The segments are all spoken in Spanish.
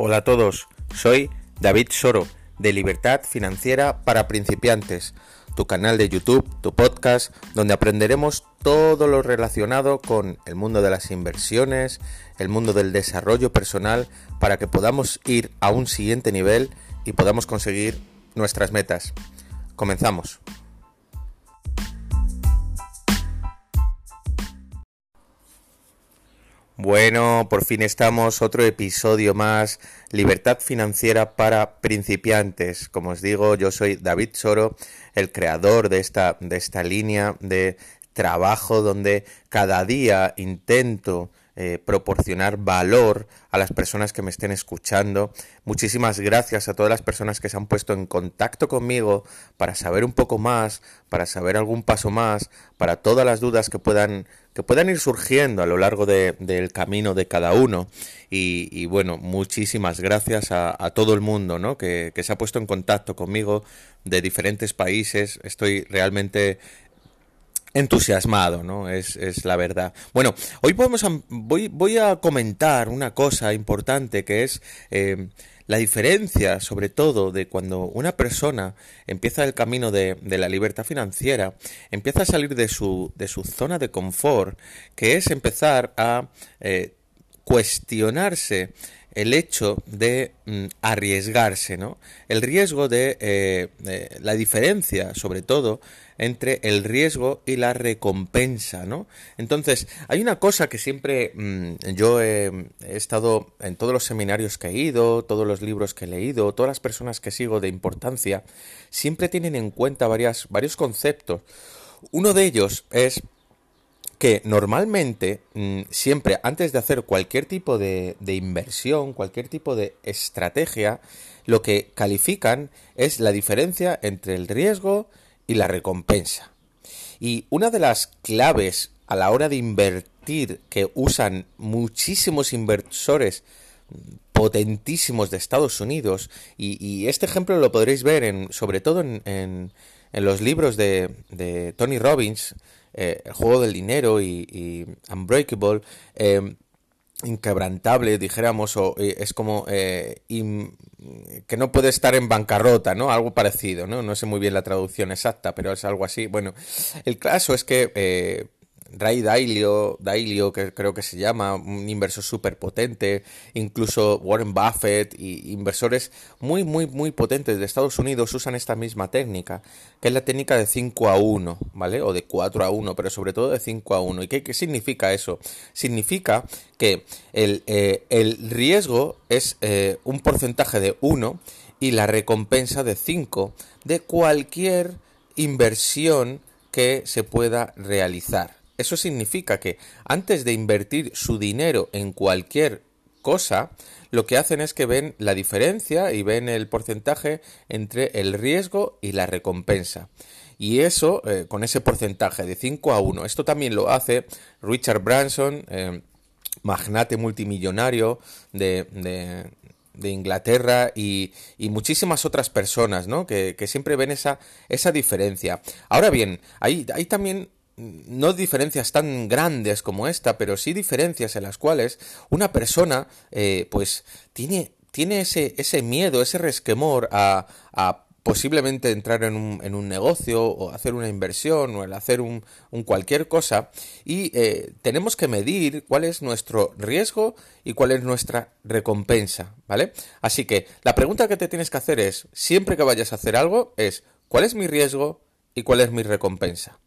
Hola a todos, soy David Soro de Libertad Financiera para Principiantes, tu canal de YouTube, tu podcast, donde aprenderemos todo lo relacionado con el mundo de las inversiones, el mundo del desarrollo personal, para que podamos ir a un siguiente nivel y podamos conseguir nuestras metas. Comenzamos. Bueno, por fin estamos, otro episodio más, Libertad Financiera para Principiantes. Como os digo, yo soy David Soro, el creador de esta, de esta línea de trabajo donde cada día intento eh, proporcionar valor a las personas que me estén escuchando. Muchísimas gracias a todas las personas que se han puesto en contacto conmigo para saber un poco más, para saber algún paso más, para todas las dudas que puedan, que puedan ir surgiendo a lo largo del camino de cada uno. Y, bueno, muchísimas gracias a, todo el mundo ¿no? que, que se ha puesto en contacto conmigo de diferentes países. Estoy realmente entusiasmado, ¿no? Es, es, la verdad. Bueno, hoy podemos voy, voy a comentar una cosa importante que es eh, la diferencia, sobre todo, de cuando una persona empieza el camino de, de, la libertad financiera, empieza a salir de su, de su zona de confort, que es empezar a eh, cuestionarse el hecho de mm, arriesgarse, ¿no? El riesgo de eh, la diferencia, sobre todo, entre el riesgo y la recompensa, ¿no? Entonces, hay una cosa que siempre mm, yo he, estado en todos los seminarios que he ido, todos los libros que he leído, todas las personas que sigo de importancia, siempre tienen en cuenta varias, varios conceptos. Uno de ellos es que normalmente, mm, siempre antes de hacer cualquier tipo de, de, inversión, cualquier tipo de estrategia, lo que califican es la diferencia entre el riesgo y la recompensa. Y una de las claves a la hora de invertir que usan muchísimos inversores potentísimos de Estados Unidos, y, este ejemplo lo podréis ver en, sobre todo en, en, los libros de Tony Robbins, eh, El juego del dinero y, Unbreakable, eh, inquebrantable, dijéramos, o eh, es como que no puede estar en bancarrota, ¿no? Algo parecido, ¿no? No sé muy bien la traducción exacta, pero es algo así. Bueno, el caso es que Ray Dalio, Dalio, que creo que se llama, un inversor súper potente, incluso Warren Buffett y inversores muy, muy, muy potentes de Estados Unidos usan esta misma técnica, que es la técnica de 5 a 1, ¿vale? O de 4 a 1, pero sobre todo de 5 a 1. ¿Y qué, significa eso? Significa que el, eh, el riesgo es eh, un porcentaje de 1 y la recompensa de 5 de cualquier inversión que se pueda realizar. Eso significa que antes de invertir su dinero en cualquier cosa, lo que hacen es que ven la diferencia y ven el porcentaje entre el riesgo y la recompensa. Y eso, eh, con ese porcentaje de 5 a 1, esto también lo hace Richard Branson, eh, magnate multimillonario de, de, Inglaterra y, y, muchísimas otras personas, ¿no? Que, que, siempre ven esa, esa diferencia. Ahora bien, hay, hay también no diferencias tan grandes como esta, pero sí diferencias en las cuales una persona, eh, pues, tiene, tiene ese, ese miedo, ese resquemor a, a posiblemente entrar en un, en un, negocio o hacer una inversión o el hacer un, cualquier cosa y eh, tenemos que medir cuál es nuestro riesgo y cuál es nuestra recompensa, ¿vale? Así que la pregunta que te tienes que hacer es, siempre que vayas a hacer algo, es ¿cuál es mi riesgo y cuál es mi recompensa?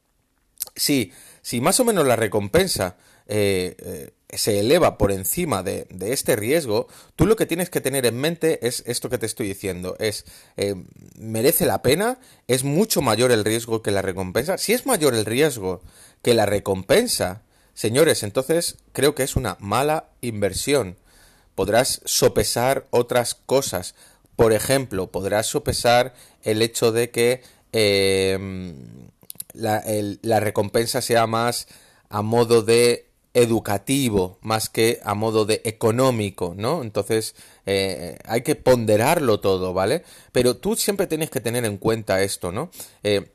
Si, si más o menos la recompensa eh, eh, se eleva por encima de, este riesgo, tú lo que tienes que tener en mente es esto que te estoy diciendo, es eh, merece la pena, es mucho mayor el riesgo que la recompensa. Si es mayor el riesgo que la recompensa, señores, entonces creo que es una mala inversión. Podrás sopesar otras cosas. Por ejemplo, podrás sopesar el hecho de que la, la recompensa sea más a modo de educativo más que a modo de económico, ¿no? Entonces eh, hay que ponderarlo todo, ¿vale? Pero tú siempre tienes que tener en cuenta esto, ¿no? Eh,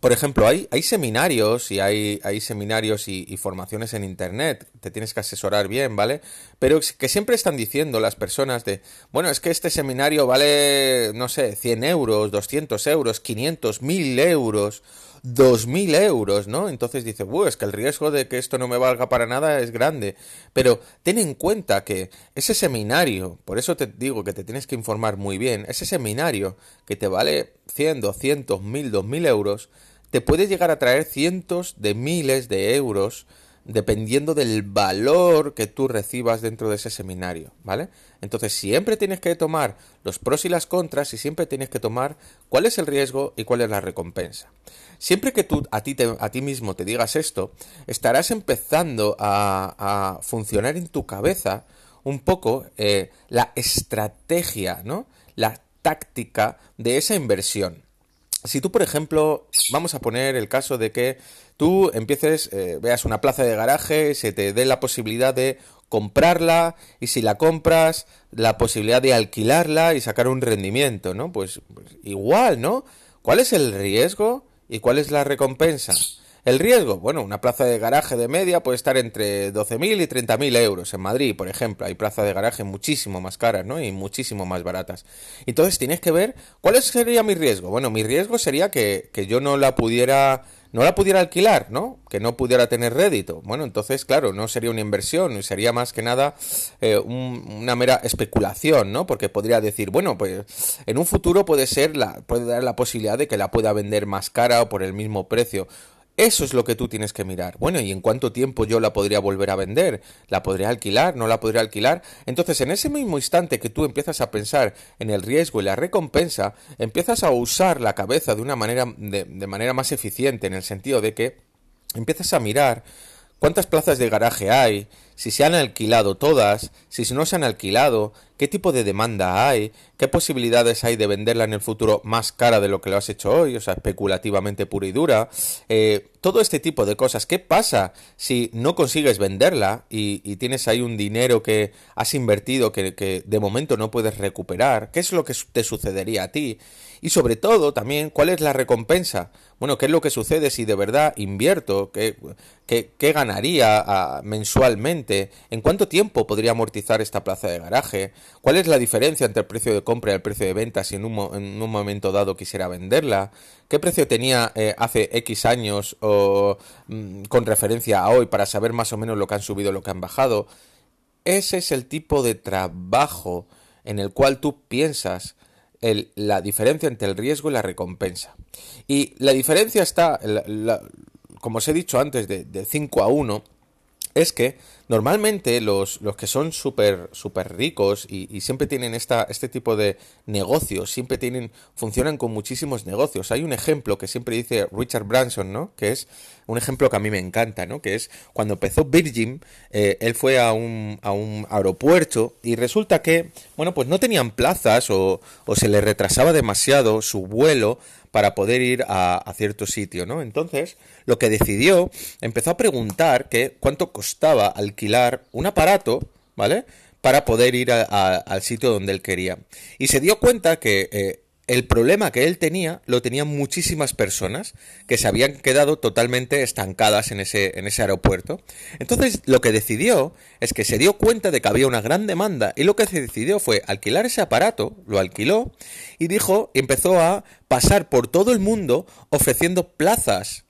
por ejemplo, hay, hay seminarios y hay, hay seminarios y, y, formaciones en Internet, te tienes que asesorar bien, ¿vale? Pero que siempre están diciendo las personas de, bueno, es que este seminario vale, no sé, 100 euros, 200 euros, 500, 1000 euros, 2000 euros, ¿no? Entonces dice, Buh, es que el riesgo de que esto no me valga para nada es grande. Pero ten en cuenta que ese seminario, por eso te digo que te tienes que informar muy bien, ese seminario que te vale 100, 200, 1000, 2000 euros, te puede llegar a traer cientos de miles de euros dependiendo del valor que tú recibas dentro de ese seminario, ¿vale? Entonces siempre tienes que tomar los pros y las contras y siempre tienes que tomar cuál es el riesgo y cuál es la recompensa. Siempre que tú a ti, a ti mismo te digas esto, estarás empezando a, a funcionar en tu cabeza un poco eh, la estrategia, ¿no? La táctica de esa inversión. Si tú, por ejemplo, vamos a poner el caso de que tú empieces, eh, veas una plaza de garaje, se te dé la posibilidad de comprarla y si la compras, la posibilidad de alquilarla y sacar un rendimiento, ¿no? Pues, pues igual, ¿no? ¿Cuál es el riesgo y cuál es la recompensa? El riesgo, bueno, una plaza de garaje de media puede estar entre 12.000 y 30.000 euros. En Madrid, por ejemplo, hay plazas de garaje muchísimo más caras, ¿no? Y muchísimo más baratas. Entonces tienes que ver cuál sería mi riesgo. Bueno, mi riesgo sería que, que yo no la pudiera no la pudiera alquilar, ¿no? Que no pudiera tener rédito. Bueno, entonces, claro, no sería una inversión, sería más que nada eh, un, una mera especulación, ¿no? Porque podría decir, bueno, pues en un futuro puede ser la, puede dar la posibilidad de que la pueda vender más cara o por el mismo precio. Eso es lo que tú tienes que mirar. Bueno, ¿y en cuánto tiempo yo la podría volver a vender? ¿La podría alquilar? ¿No la podría alquilar? Entonces, en ese mismo instante que tú empiezas a pensar en el riesgo y la recompensa, empiezas a usar la cabeza de una manera, de, manera más eficiente, en el sentido de que empiezas a mirar cuántas plazas de garaje hay, si se han alquilado todas, si no se han alquilado, qué tipo de demanda hay, qué posibilidades hay de venderla en el futuro más cara de lo que lo has hecho hoy, o sea, especulativamente pura y dura, eh, todo este tipo de cosas. ¿Qué pasa si no consigues venderla y, tienes ahí un dinero que has invertido que, de momento no puedes recuperar? ¿Qué es lo que te sucedería a ti? Y sobre todo también, ¿cuál es la recompensa? Bueno, ¿qué es lo que sucede si de verdad invierto? ¿Qué, qué, ganaría a, mensualmente? ¿En cuánto tiempo podría amortizar esta plaza de garaje? ¿Cuál es la diferencia entre el precio de compra y el precio de venta si en un, en un momento dado quisiera venderla? ¿Qué precio tenía eh, hace X años o mm, con referencia a hoy para saber más o menos lo que han subido lo que han bajado? Ese es el tipo de trabajo en el cual tú piensas la diferencia entre el riesgo y la recompensa. Y la diferencia está, como os he dicho antes, de, de 5 a 1, es que normalmente los, los que son súper ricos y, y, siempre tienen esta, este tipo de negocios, siempre tienen, funcionan con muchísimos negocios. Hay un ejemplo que siempre dice Richard Branson, ¿no? Que es un ejemplo que a mí me encanta, ¿no? Que es cuando empezó Virgin, eh, él fue a un, a un aeropuerto y resulta que, bueno, pues no tenían plazas o, o se le retrasaba demasiado su vuelo para poder ir a, cierto sitio, ¿no? Entonces, lo que decidió, empezó a preguntar que cuánto costaba alquilar un aparato, ¿vale? Para poder ir a, al sitio donde él quería. Y se dio cuenta que eh, el problema que él tenía lo tenían muchísimas personas que se habían quedado totalmente estancadas en ese, en ese aeropuerto. Entonces lo que decidió es que se dio cuenta de que había una gran demanda y lo que se decidió fue alquilar ese aparato, lo alquiló y dijo, empezó a pasar por todo el mundo ofreciendo plazas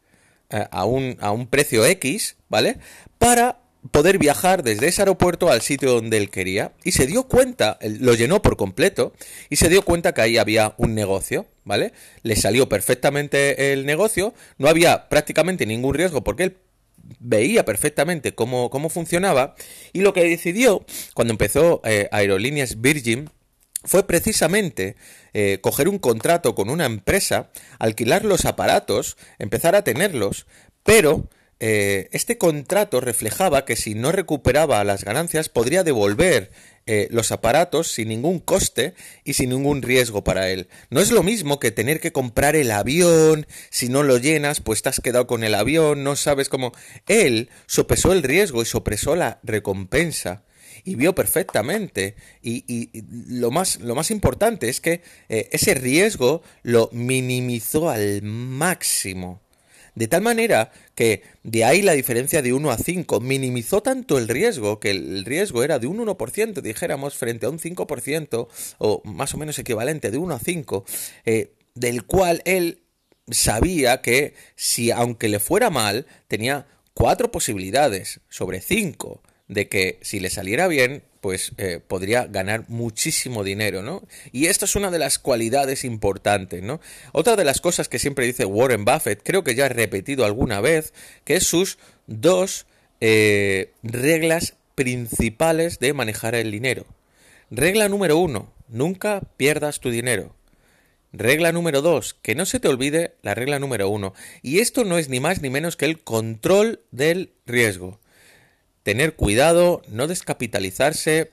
eh, a, un, a un precio X, ¿vale? Para poder viajar desde ese aeropuerto al sitio donde él quería y se dio cuenta, lo llenó por completo y se dio cuenta que ahí había un negocio, ¿vale? Le salió perfectamente el negocio, no había prácticamente ningún riesgo porque él veía perfectamente cómo, cómo funcionaba y lo que decidió cuando empezó eh, Aerolíneas Virgin fue precisamente eh, coger un contrato con una empresa, alquilar los aparatos, empezar a tenerlos, pero eh, este contrato reflejaba que si no recuperaba las ganancias podría devolver eh, los aparatos sin ningún coste y sin ningún riesgo para él. No es lo mismo que tener que comprar el avión, si no lo llenas, pues te has quedado con el avión, no sabes cómo. Él sopesó el riesgo y sopesó la recompensa y vio perfectamente. Y, lo, más, lo más importante es que eh, ese riesgo lo minimizó al máximo. De tal manera que de ahí la diferencia de 1 a 5 minimizó tanto el riesgo, que el riesgo era de un 1%, dijéramos, frente a un 5%, o más o menos equivalente de 1 a 5, eh, del cual él sabía que si aunque le fuera mal, tenía cuatro posibilidades sobre cinco de que si le saliera bien, pues eh, podría ganar muchísimo dinero, ¿no? Y esto es una de las cualidades importantes, ¿no? Otra de las cosas que siempre dice Warren Buffett, creo que ya he repetido alguna vez, que es sus dos eh, reglas principales de manejar el dinero. Regla número uno, nunca pierdas tu dinero. Regla número dos, que no se te olvide la regla número uno. Y esto no es ni más ni menos que el control del riesgo. Tener cuidado, no descapitalizarse,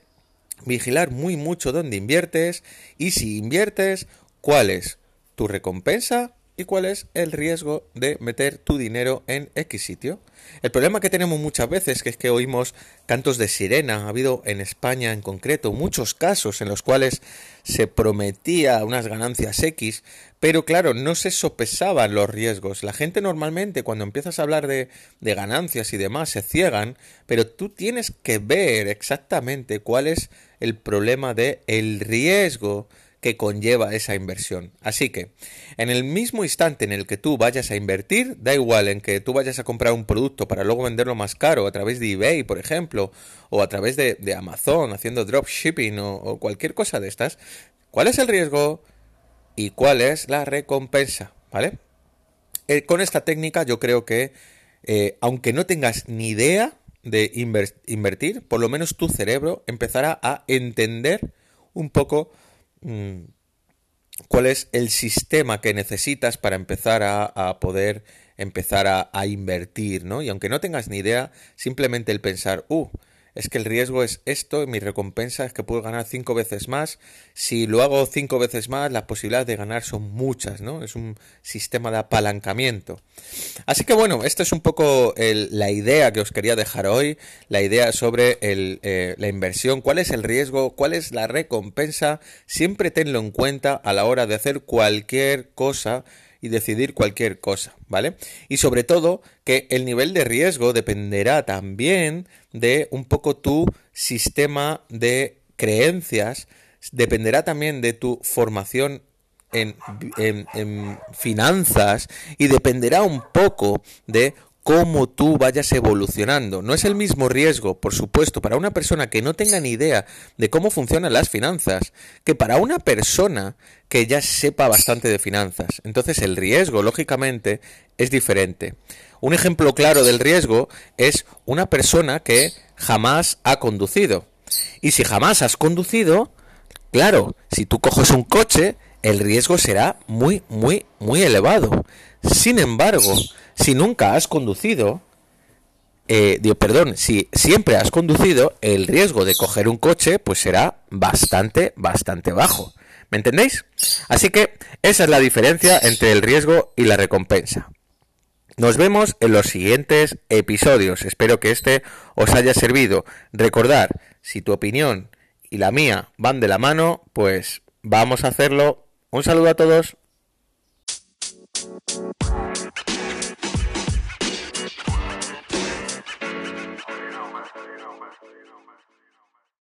vigilar muy mucho dónde inviertes y si inviertes, cuál es tu recompensa y cuál es el riesgo de meter tu dinero en X sitio. El problema que tenemos muchas veces que es que oímos cantos de sirena. Ha habido en España en concreto muchos casos en los cuales se prometía unas ganancias X, pero claro, no se sopesaban los riesgos. La gente normalmente cuando empiezas a hablar de, de ganancias y demás se ciegan, pero tú tienes que ver exactamente cuál es el problema de el riesgo que conlleva esa inversión. Así que, en el mismo instante en el que tú vayas a invertir, da igual en que tú vayas a comprar un producto para luego venderlo más caro a través de eBay, por ejemplo, o a través de, Amazon, haciendo dropshipping o, o cualquier cosa de estas, ¿cuál es el riesgo y cuál es la recompensa? ¿Vale? Eh, con esta técnica yo creo que, eh, aunque no tengas ni idea de invertir, por lo menos tu cerebro empezará a entender un poco cuál es el sistema que necesitas para empezar a, poder empezar a, a, invertir, ¿no? Y aunque no tengas ni idea, simplemente el pensar, uh, es que el riesgo es esto y mi recompensa es que puedo ganar cinco veces más. Si lo hago cinco veces más, las posibilidades de ganar son muchas, ¿no? Es un sistema de apalancamiento. Así que bueno, esta es un poco la idea que os quería dejar hoy, la idea sobre eh, la inversión, cuál es el riesgo, cuál es la recompensa, siempre tenlo en cuenta a la hora de hacer cualquier cosa y decidir cualquier cosa, ¿vale? Y sobre todo que el nivel de riesgo dependerá también de un poco tu sistema de creencias, dependerá también de tu formación en, en, finanzas y dependerá un poco de cómo tú vayas evolucionando. No es el mismo riesgo, por supuesto, para una persona que no tenga ni idea de cómo funcionan las finanzas, que para una persona que ya sepa bastante de finanzas. Entonces el riesgo, lógicamente, es diferente. Un ejemplo claro del riesgo es una persona que jamás ha conducido. Y si jamás has conducido, claro, si tú coges un coche, el riesgo será muy, muy, muy elevado. Sin embargo, si nunca has conducido, eh, perdón, si siempre has conducido, el riesgo de coger un coche pues será bastante, bastante bajo. ¿Me entendéis? Así que esa es la diferencia entre el riesgo y la recompensa. Nos vemos en los siguientes episodios. Espero que este os haya servido. Recordar, si tu opinión y la mía van de la mano, pues vamos a hacerlo. Un saludo a todos.